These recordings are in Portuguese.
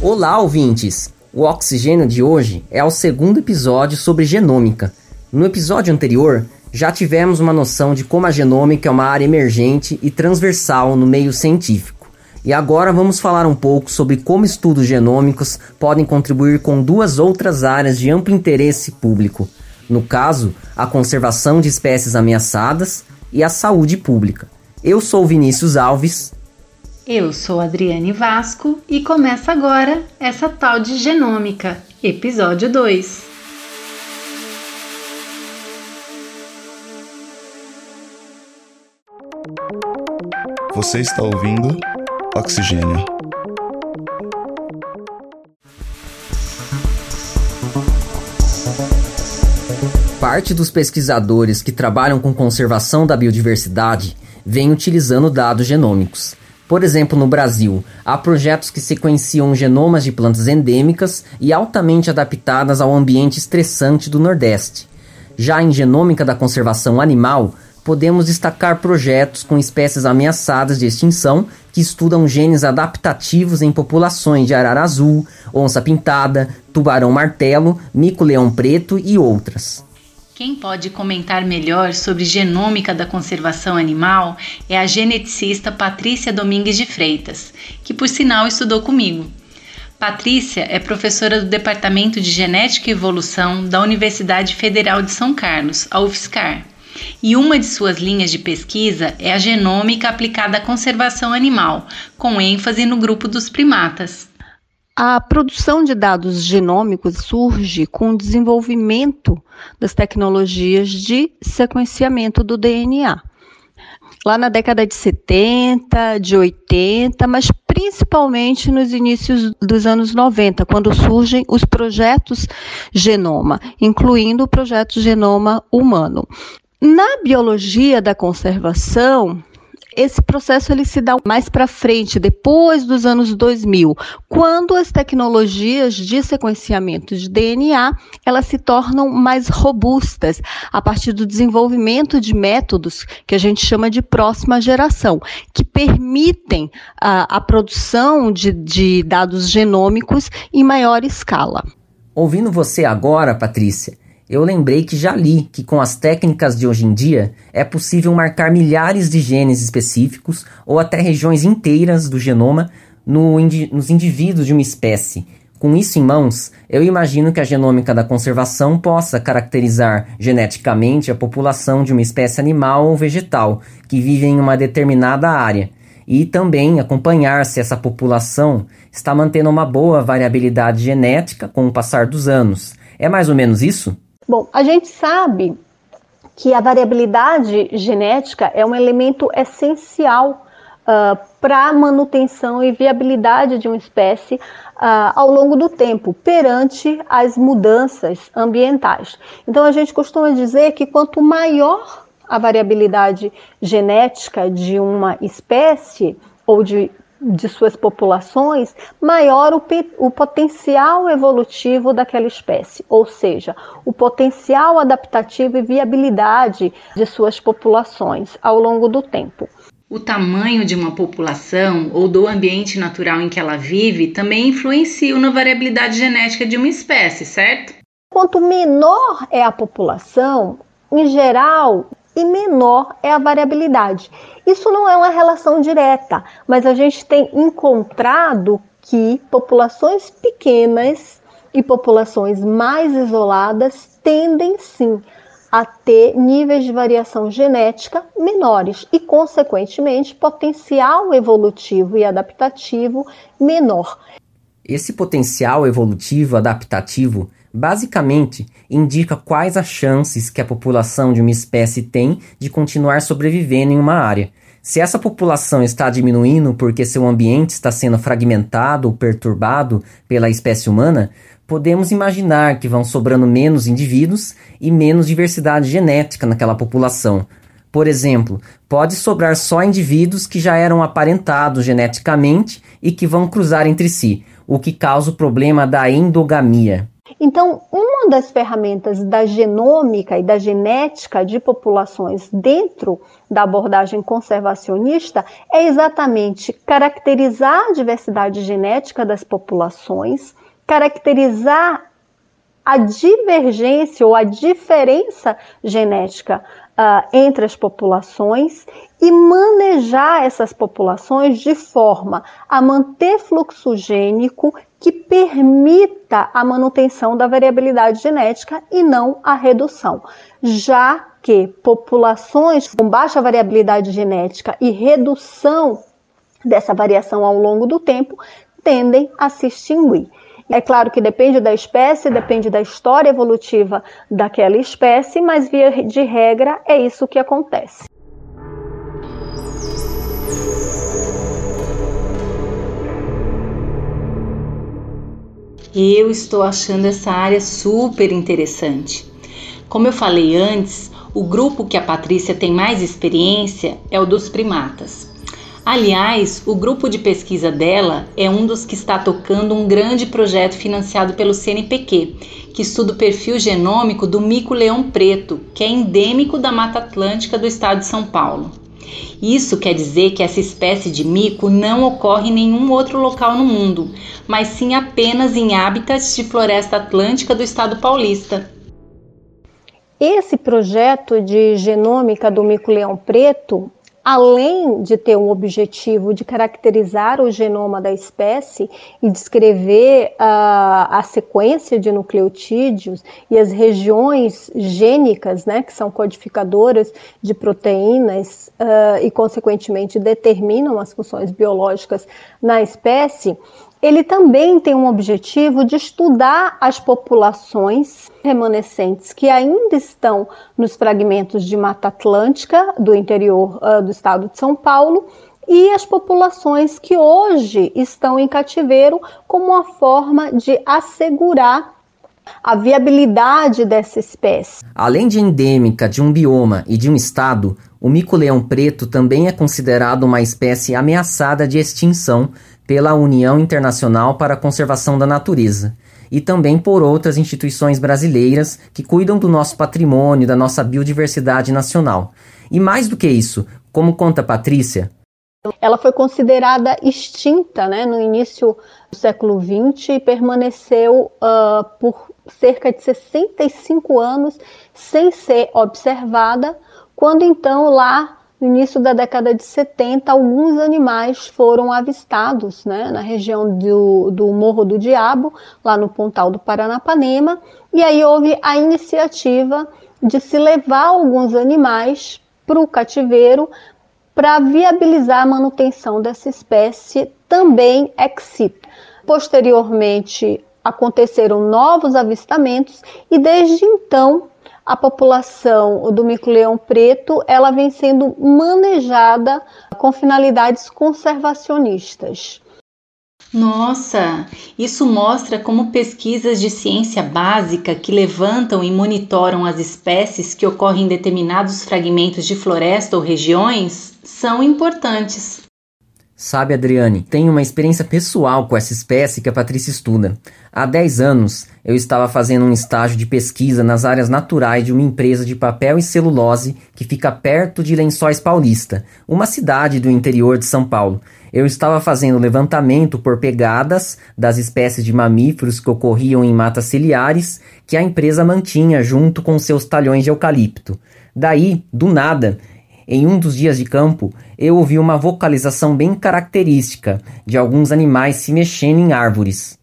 Olá, ouvintes! O Oxigênio de hoje é o segundo episódio sobre genômica. No episódio anterior, já tivemos uma noção de como a genômica é uma área emergente e transversal no meio científico. E agora vamos falar um pouco sobre como estudos genômicos podem contribuir com duas outras áreas de amplo interesse público. No caso, a conservação de espécies ameaçadas e a saúde pública. Eu sou Vinícius Alves eu sou Adriane Vasco e começa agora essa tal de genômica, episódio 2. Você está ouvindo Oxigênio. Parte dos pesquisadores que trabalham com conservação da biodiversidade vem utilizando dados genômicos por exemplo, no Brasil, há projetos que sequenciam genomas de plantas endêmicas e altamente adaptadas ao ambiente estressante do Nordeste. Já em genômica da conservação animal, podemos destacar projetos com espécies ameaçadas de extinção que estudam genes adaptativos em populações de arara azul, onça pintada, tubarão martelo, mico-leão preto e outras. Quem pode comentar melhor sobre genômica da conservação animal é a geneticista Patrícia Domingues de Freitas, que por sinal estudou comigo. Patrícia é professora do Departamento de Genética e Evolução da Universidade Federal de São Carlos, a UFSCar. E uma de suas linhas de pesquisa é a genômica aplicada à conservação animal, com ênfase no grupo dos primatas. A produção de dados genômicos surge com o desenvolvimento das tecnologias de sequenciamento do DNA. Lá na década de 70, de 80, mas principalmente nos inícios dos anos 90, quando surgem os projetos Genoma, incluindo o projeto Genoma Humano. Na biologia da conservação, esse processo ele se dá mais para frente, depois dos anos 2000, quando as tecnologias de sequenciamento de DNA elas se tornam mais robustas a partir do desenvolvimento de métodos que a gente chama de próxima geração, que permitem a, a produção de, de dados genômicos em maior escala. Ouvindo você agora, Patrícia, eu lembrei que já li que com as técnicas de hoje em dia é possível marcar milhares de genes específicos ou até regiões inteiras do genoma no indi nos indivíduos de uma espécie. Com isso em mãos, eu imagino que a genômica da conservação possa caracterizar geneticamente a população de uma espécie animal ou vegetal que vive em uma determinada área e também acompanhar se essa população está mantendo uma boa variabilidade genética com o passar dos anos. É mais ou menos isso? Bom, a gente sabe que a variabilidade genética é um elemento essencial uh, para a manutenção e viabilidade de uma espécie uh, ao longo do tempo, perante as mudanças ambientais. Então, a gente costuma dizer que quanto maior a variabilidade genética de uma espécie ou de de suas populações, maior o, o, potencial evolutivo daquela espécie, ou seja, o potencial adaptativo e viabilidade de suas populações ao longo do tempo. O tamanho de uma população ou do ambiente natural em que ela vive também influencia na variabilidade genética de uma espécie, certo? Quanto menor é a população, em geral, e menor é a variabilidade. Isso não é uma relação direta, mas a gente tem encontrado que populações pequenas e populações mais isoladas tendem sim a ter níveis de variação genética menores e, consequentemente, potencial evolutivo e adaptativo menor. Esse potencial evolutivo adaptativo basicamente indica quais as chances que a população de uma espécie tem de continuar sobrevivendo em uma área. Se essa população está diminuindo porque seu ambiente está sendo fragmentado ou perturbado pela espécie humana, podemos imaginar que vão sobrando menos indivíduos e menos diversidade genética naquela população. Por exemplo, pode sobrar só indivíduos que já eram aparentados geneticamente e que vão cruzar entre si, o que causa o problema da endogamia. Então, uma das ferramentas da genômica e da genética de populações dentro da abordagem conservacionista é exatamente caracterizar a diversidade genética das populações, caracterizar a divergência ou a diferença genética uh, entre as populações e manejar essas populações de forma a manter fluxo gênico que permita a manutenção da variabilidade genética e não a redução, já que populações com baixa variabilidade genética e redução dessa variação ao longo do tempo tendem a se extinguir. É claro que depende da espécie, depende da história evolutiva daquela espécie, mas via de regra é isso que acontece. Eu estou achando essa área super interessante. Como eu falei antes, o grupo que a Patrícia tem mais experiência é o dos primatas. Aliás, o grupo de pesquisa dela é um dos que está tocando um grande projeto financiado pelo CNPq, que estuda o perfil genômico do mico-leão preto, que é endêmico da Mata Atlântica do estado de São Paulo. Isso quer dizer que essa espécie de mico não ocorre em nenhum outro local no mundo, mas sim apenas em hábitats de floresta atlântica do estado paulista. Esse projeto de genômica do mico-leão preto além de ter um objetivo de caracterizar o genoma da espécie e descrever uh, a sequência de nucleotídeos e as regiões gênicas, né, que são codificadoras de proteínas uh, e, consequentemente, determinam as funções biológicas na espécie, ele também tem um objetivo de estudar as populações remanescentes que ainda estão nos fragmentos de Mata Atlântica do interior uh, do estado de São Paulo e as populações que hoje estão em cativeiro como uma forma de assegurar a viabilidade dessa espécie. Além de endêmica de um bioma e de um estado, o mico-leão preto também é considerado uma espécie ameaçada de extinção pela União Internacional para a Conservação da Natureza e também por outras instituições brasileiras que cuidam do nosso patrimônio, da nossa biodiversidade nacional. E mais do que isso, como conta Patrícia, ela foi considerada extinta né, no início do século XX e permaneceu uh, por cerca de 65 anos sem ser observada, quando então lá no início da década de 70, alguns animais foram avistados né, na região do, do Morro do Diabo, lá no Pontal do Paranapanema, e aí houve a iniciativa de se levar alguns animais para o cativeiro para viabilizar a manutenção dessa espécie também ex Posteriormente, aconteceram novos avistamentos e desde então a população do mico-leão preto ela vem sendo manejada com finalidades conservacionistas. Nossa, isso mostra como pesquisas de ciência básica que levantam e monitoram as espécies que ocorrem em determinados fragmentos de floresta ou regiões são importantes. Sabe, Adriane, tenho uma experiência pessoal com essa espécie que a Patrícia estuda. Há 10 anos, eu estava fazendo um estágio de pesquisa nas áreas naturais de uma empresa de papel e celulose que fica perto de Lençóis Paulista, uma cidade do interior de São Paulo. Eu estava fazendo levantamento por pegadas das espécies de mamíferos que ocorriam em matas ciliares que a empresa mantinha junto com seus talhões de eucalipto. Daí, do nada, em um dos dias de campo, eu ouvi uma vocalização bem característica de alguns animais se mexendo em árvores.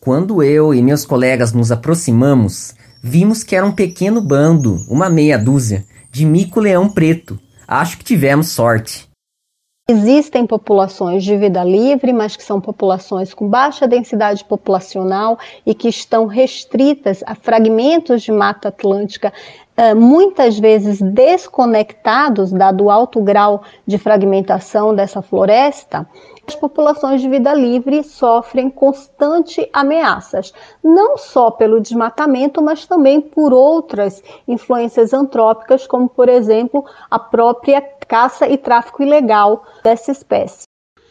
Quando eu e meus colegas nos aproximamos, vimos que era um pequeno bando, uma meia dúzia, de mico-leão preto, Acho que tivemos sorte. Existem populações de vida livre, mas que são populações com baixa densidade populacional e que estão restritas a fragmentos de mata atlântica eh, muitas vezes desconectados, dado o alto grau de fragmentação dessa floresta, as populações de vida livre sofrem constantes ameaças, não só pelo desmatamento, mas também por outras influências antrópicas, como, por exemplo, a própria caça e tráfico ilegal dessa espécie.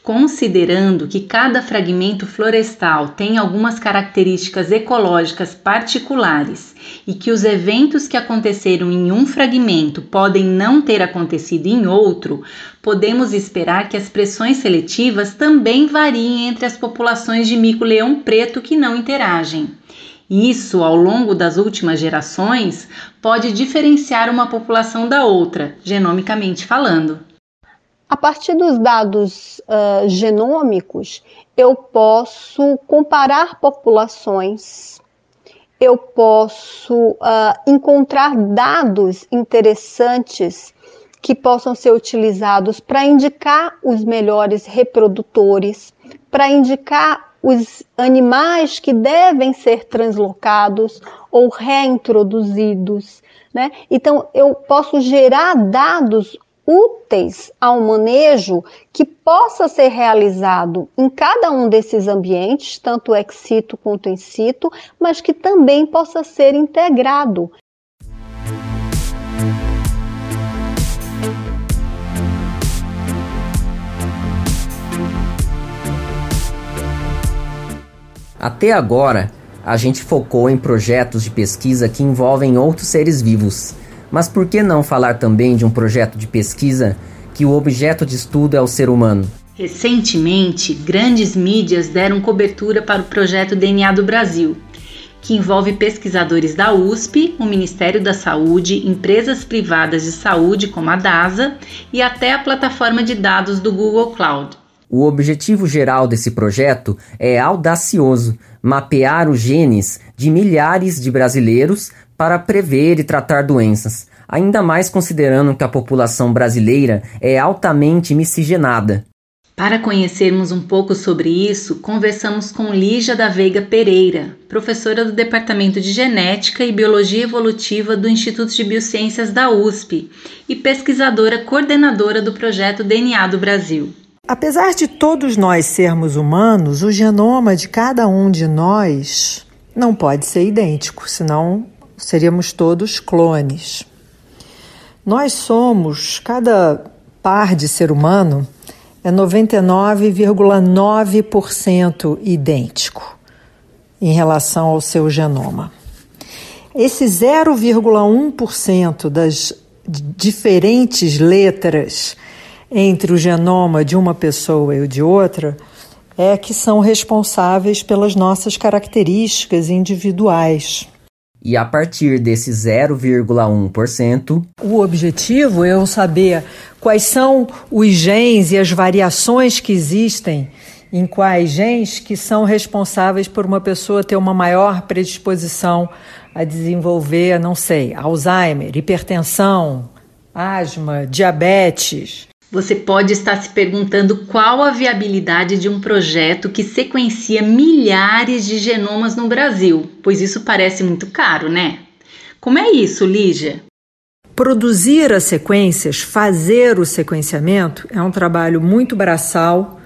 Considerando que cada fragmento florestal tem algumas características ecológicas particulares e que os eventos que aconteceram em um fragmento podem não ter acontecido em outro, podemos esperar que as pressões seletivas também variem entre as populações de mico-leão preto que não interagem. Isso, ao longo das últimas gerações, pode diferenciar uma população da outra, genomicamente falando. A partir dos dados uh, genômicos, eu posso comparar populações, eu posso uh, encontrar dados interessantes que possam ser utilizados para indicar os melhores reprodutores, para indicar os animais que devem ser translocados ou reintroduzidos. Né? Então, eu posso gerar dados úteis ao manejo que possa ser realizado em cada um desses ambientes, tanto ex situ quanto in situ, mas que também possa ser integrado. Até agora, a gente focou em projetos de pesquisa que envolvem outros seres vivos mas por que não falar também de um projeto de pesquisa que o objeto de estudo é o ser humano? Recentemente, grandes mídias deram cobertura para o projeto DNA do Brasil, que envolve pesquisadores da USP, o Ministério da Saúde, empresas privadas de saúde como a DASA e até a plataforma de dados do Google Cloud. O objetivo geral desse projeto é audacioso: mapear os genes de milhares de brasileiros para prever e tratar doenças, ainda mais considerando que a população brasileira é altamente miscigenada. Para conhecermos um pouco sobre isso, conversamos com Lígia da Veiga Pereira, professora do Departamento de Genética e Biologia Evolutiva do Instituto de Biociências da USP e pesquisadora coordenadora do projeto DNA do Brasil. Apesar de todos nós sermos humanos, o genoma de cada um de nós não pode ser idêntico, senão seríamos todos clones. Nós somos, cada par de ser humano é 99,9% idêntico em relação ao seu genoma. Esse 0,1% das diferentes letras entre o genoma de uma pessoa e o de outra é que são responsáveis pelas nossas características individuais. E a partir desse 0,1%, o objetivo é eu saber quais são os genes e as variações que existem em quais genes que são responsáveis por uma pessoa ter uma maior predisposição a desenvolver, não sei, Alzheimer, hipertensão, asma, diabetes. Você pode estar se perguntando qual a viabilidade de um projeto que sequencia milhares de genomas no Brasil, pois isso parece muito caro, né? Como é isso, Lígia? Produzir as sequências, fazer o sequenciamento, é um trabalho muito braçal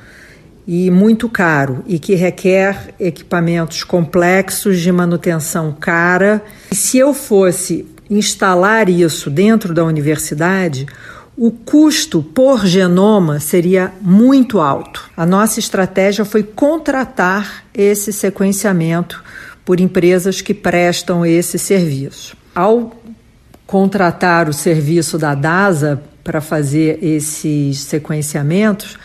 e muito caro e que requer equipamentos complexos de manutenção cara. E se eu fosse instalar isso dentro da universidade, o custo por genoma seria muito alto. A nossa estratégia foi contratar esse sequenciamento por empresas que prestam esse serviço. Ao contratar o serviço da DASA para fazer esses sequenciamentos,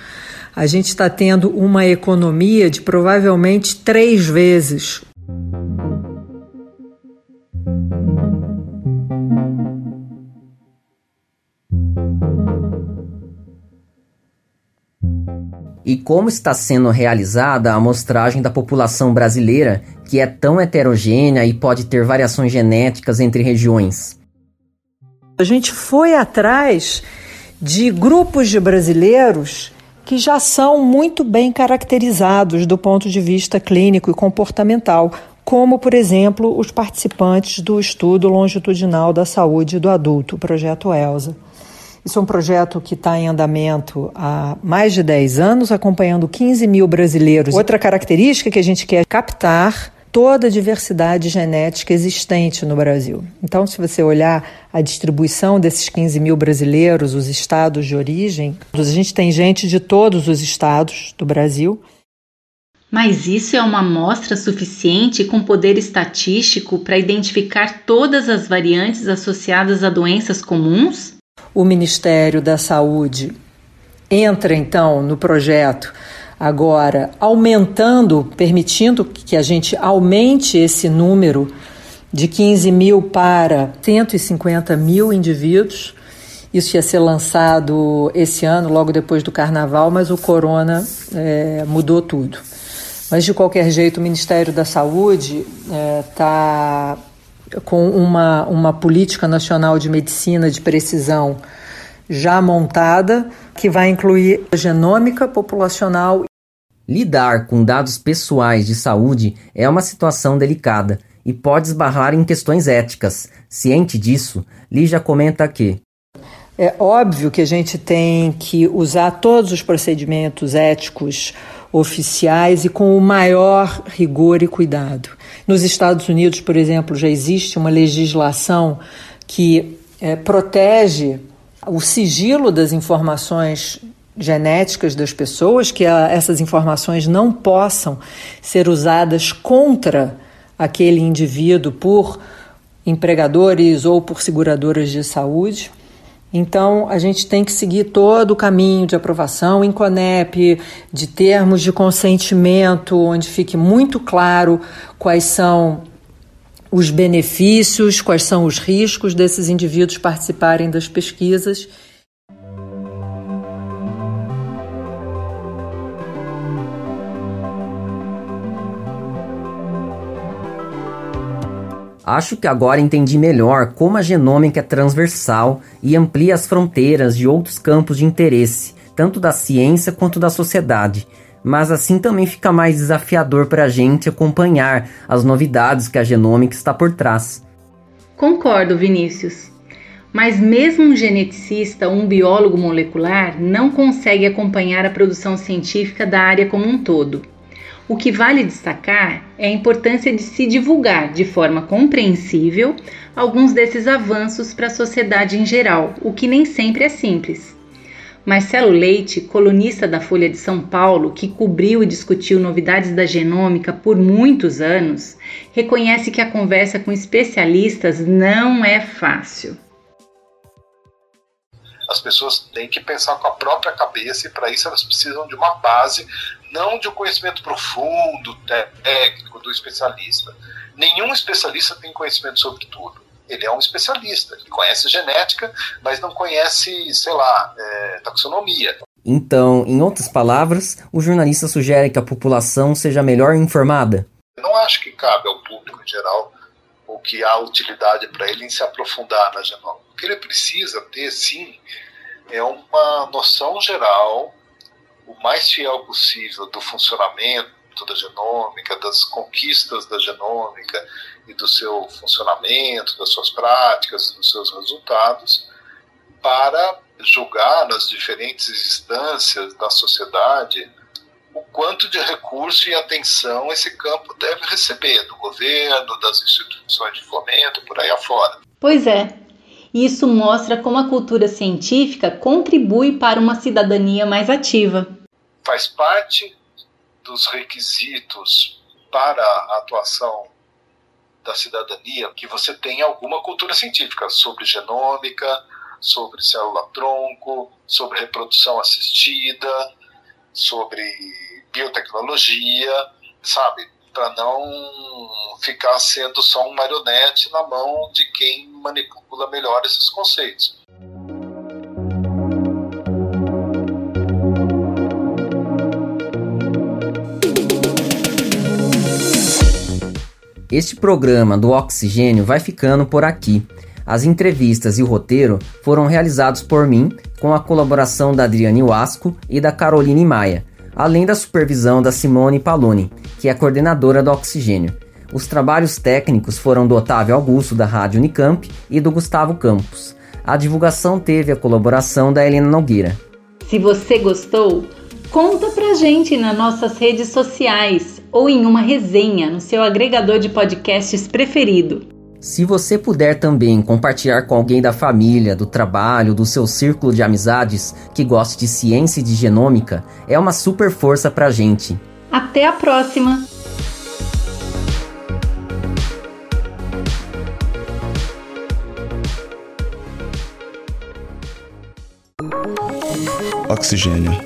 a gente está tendo uma economia de provavelmente três vezes e como está sendo realizada a amostragem da população brasileira, que é tão heterogênea e pode ter variações genéticas entre regiões. A gente foi atrás de grupos de brasileiros que já são muito bem caracterizados do ponto de vista clínico e comportamental, como, por exemplo, os participantes do estudo longitudinal da saúde do adulto, o projeto ELSA. Isso é um projeto que está em andamento há mais de 10 anos, acompanhando 15 mil brasileiros. Outra característica que a gente quer captar toda a diversidade genética existente no Brasil. Então, se você olhar a distribuição desses 15 mil brasileiros, os estados de origem, a gente tem gente de todos os estados do Brasil. Mas isso é uma amostra suficiente com poder estatístico para identificar todas as variantes associadas a doenças comuns? O Ministério da Saúde entra então no projeto Agora, aumentando, permitindo que a gente aumente esse número de 15 mil para 150 mil indivíduos. Isso ia ser lançado esse ano, logo depois do carnaval, mas o corona é, mudou tudo. Mas, de qualquer jeito, o Ministério da Saúde está é, com uma, uma política nacional de medicina de precisão já montada, que vai incluir a genômica populacional. Lidar com dados pessoais de saúde é uma situação delicada e pode esbarrar em questões éticas. Ciente disso, Lígia comenta que é óbvio que a gente tem que usar todos os procedimentos éticos oficiais e com o maior rigor e cuidado. Nos Estados Unidos, por exemplo, já existe uma legislação que é, protege o sigilo das informações genéticas das pessoas, que a, essas informações não possam ser usadas contra aquele indivíduo por empregadores ou por seguradoras de saúde. Então, a gente tem que seguir todo o caminho de aprovação em CONEP, de termos de consentimento, onde fique muito claro quais são os benefícios, quais são os riscos desses indivíduos participarem das pesquisas. Acho que agora entendi melhor como a genômica é transversal e amplia as fronteiras de outros campos de interesse, tanto da ciência quanto da sociedade mas assim também fica mais desafiador para a gente acompanhar as novidades que a genômica está por trás. Concordo, Vinícius. Mas mesmo um geneticista ou um biólogo molecular não consegue acompanhar a produção científica da área como um todo. O que vale destacar é a importância de se divulgar de forma compreensível alguns desses avanços para a sociedade em geral, o que nem sempre é simples. Marcelo Leite, colunista da Folha de São Paulo, que cobriu e discutiu novidades da genômica por muitos anos, reconhece que a conversa com especialistas não é fácil. As pessoas têm que pensar com a própria cabeça e para isso elas precisam de uma base, não de um conhecimento profundo, técnico do especialista. Nenhum especialista tem conhecimento sobre tudo ele é um especialista. Ele conhece genética, mas não conhece, sei lá, é, taxonomia. Então, em outras palavras, o jornalista sugere que a população seja melhor informada. Eu não acho que cabe ao público em geral ou que há utilidade para ele em se aprofundar na genômica. O que ele precisa ter, sim, é uma noção geral, o mais fiel possível do funcionamento da genômica, das conquistas da genômica e do seu funcionamento, das suas práticas, dos seus resultados, para julgar nas diferentes instâncias da sociedade o quanto de recurso e atenção esse campo deve receber do governo, das instituições de fomento, por aí afora. Pois é. Isso mostra como a cultura científica contribui para uma cidadania mais ativa. Faz parte dos requisitos para a atuação da cidadania que você tenha alguma cultura científica sobre genômica, sobre célula-tronco, sobre reprodução assistida, sobre biotecnologia, sabe? Para não ficar sendo só um marionete na mão de quem manipula melhor esses conceitos. Este programa do Oxigênio vai ficando por aqui. As entrevistas e o roteiro foram realizados por mim, com a colaboração da Adriane Wasco e da Caroline Maia, além da supervisão da Simone Paloni, que é coordenadora do Oxigênio. Os trabalhos técnicos foram do Otávio Augusto, da Rádio Unicamp, e do Gustavo Campos. A divulgação teve a colaboração da Helena Nogueira. Se você gostou, conta pra gente nas nossas redes sociais ou em uma resenha no seu agregador de podcasts preferido. Se você puder também compartilhar com alguém da família, do trabalho, do seu círculo de amizades que goste de ciência e de genômica, é uma super força pra gente. Até a próxima! Oxigênio.